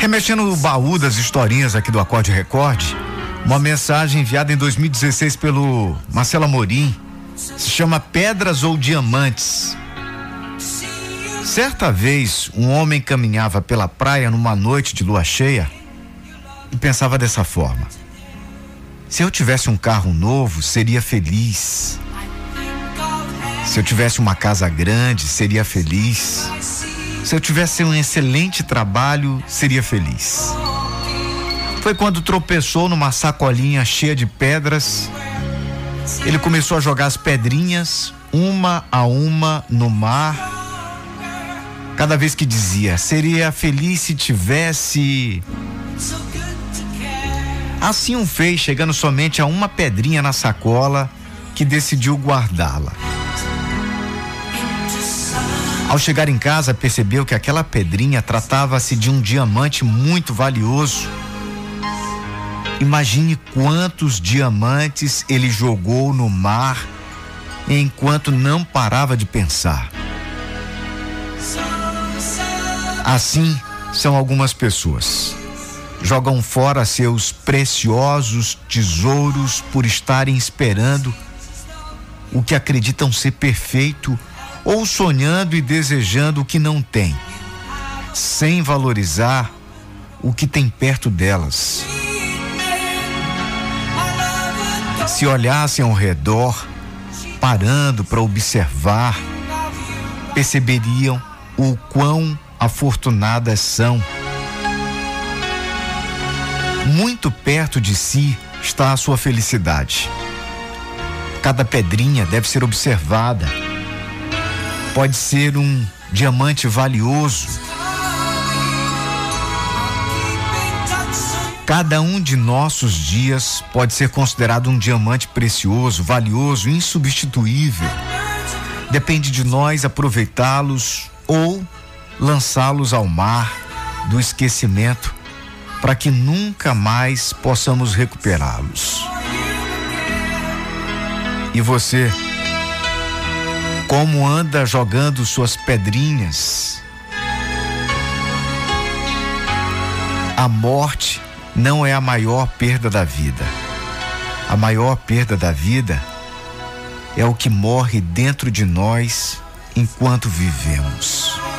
Remexendo no baú das historinhas aqui do Acorde Recorde, uma mensagem enviada em 2016 pelo Marcelo Amorim se chama Pedras ou Diamantes. Certa vez, um homem caminhava pela praia numa noite de lua cheia e pensava dessa forma: se eu tivesse um carro novo, seria feliz. Se eu tivesse uma casa grande, seria feliz. Se eu tivesse um excelente trabalho, seria feliz. Foi quando tropeçou numa sacolinha cheia de pedras. Ele começou a jogar as pedrinhas, uma a uma, no mar. Cada vez que dizia, seria feliz se tivesse. Assim um fez, chegando somente a uma pedrinha na sacola, que decidiu guardá-la. Ao chegar em casa, percebeu que aquela pedrinha tratava-se de um diamante muito valioso. Imagine quantos diamantes ele jogou no mar enquanto não parava de pensar. Assim são algumas pessoas. Jogam fora seus preciosos tesouros por estarem esperando o que acreditam ser perfeito ou sonhando e desejando o que não tem, sem valorizar o que tem perto delas. Se olhassem ao redor, parando para observar, perceberiam o quão afortunadas são. Muito perto de si está a sua felicidade. Cada pedrinha deve ser observada pode ser um diamante valioso. Cada um de nossos dias pode ser considerado um diamante precioso, valioso, insubstituível. Depende de nós aproveitá-los ou lançá-los ao mar do esquecimento para que nunca mais possamos recuperá-los. E você? Como anda jogando suas pedrinhas. A morte não é a maior perda da vida. A maior perda da vida é o que morre dentro de nós enquanto vivemos.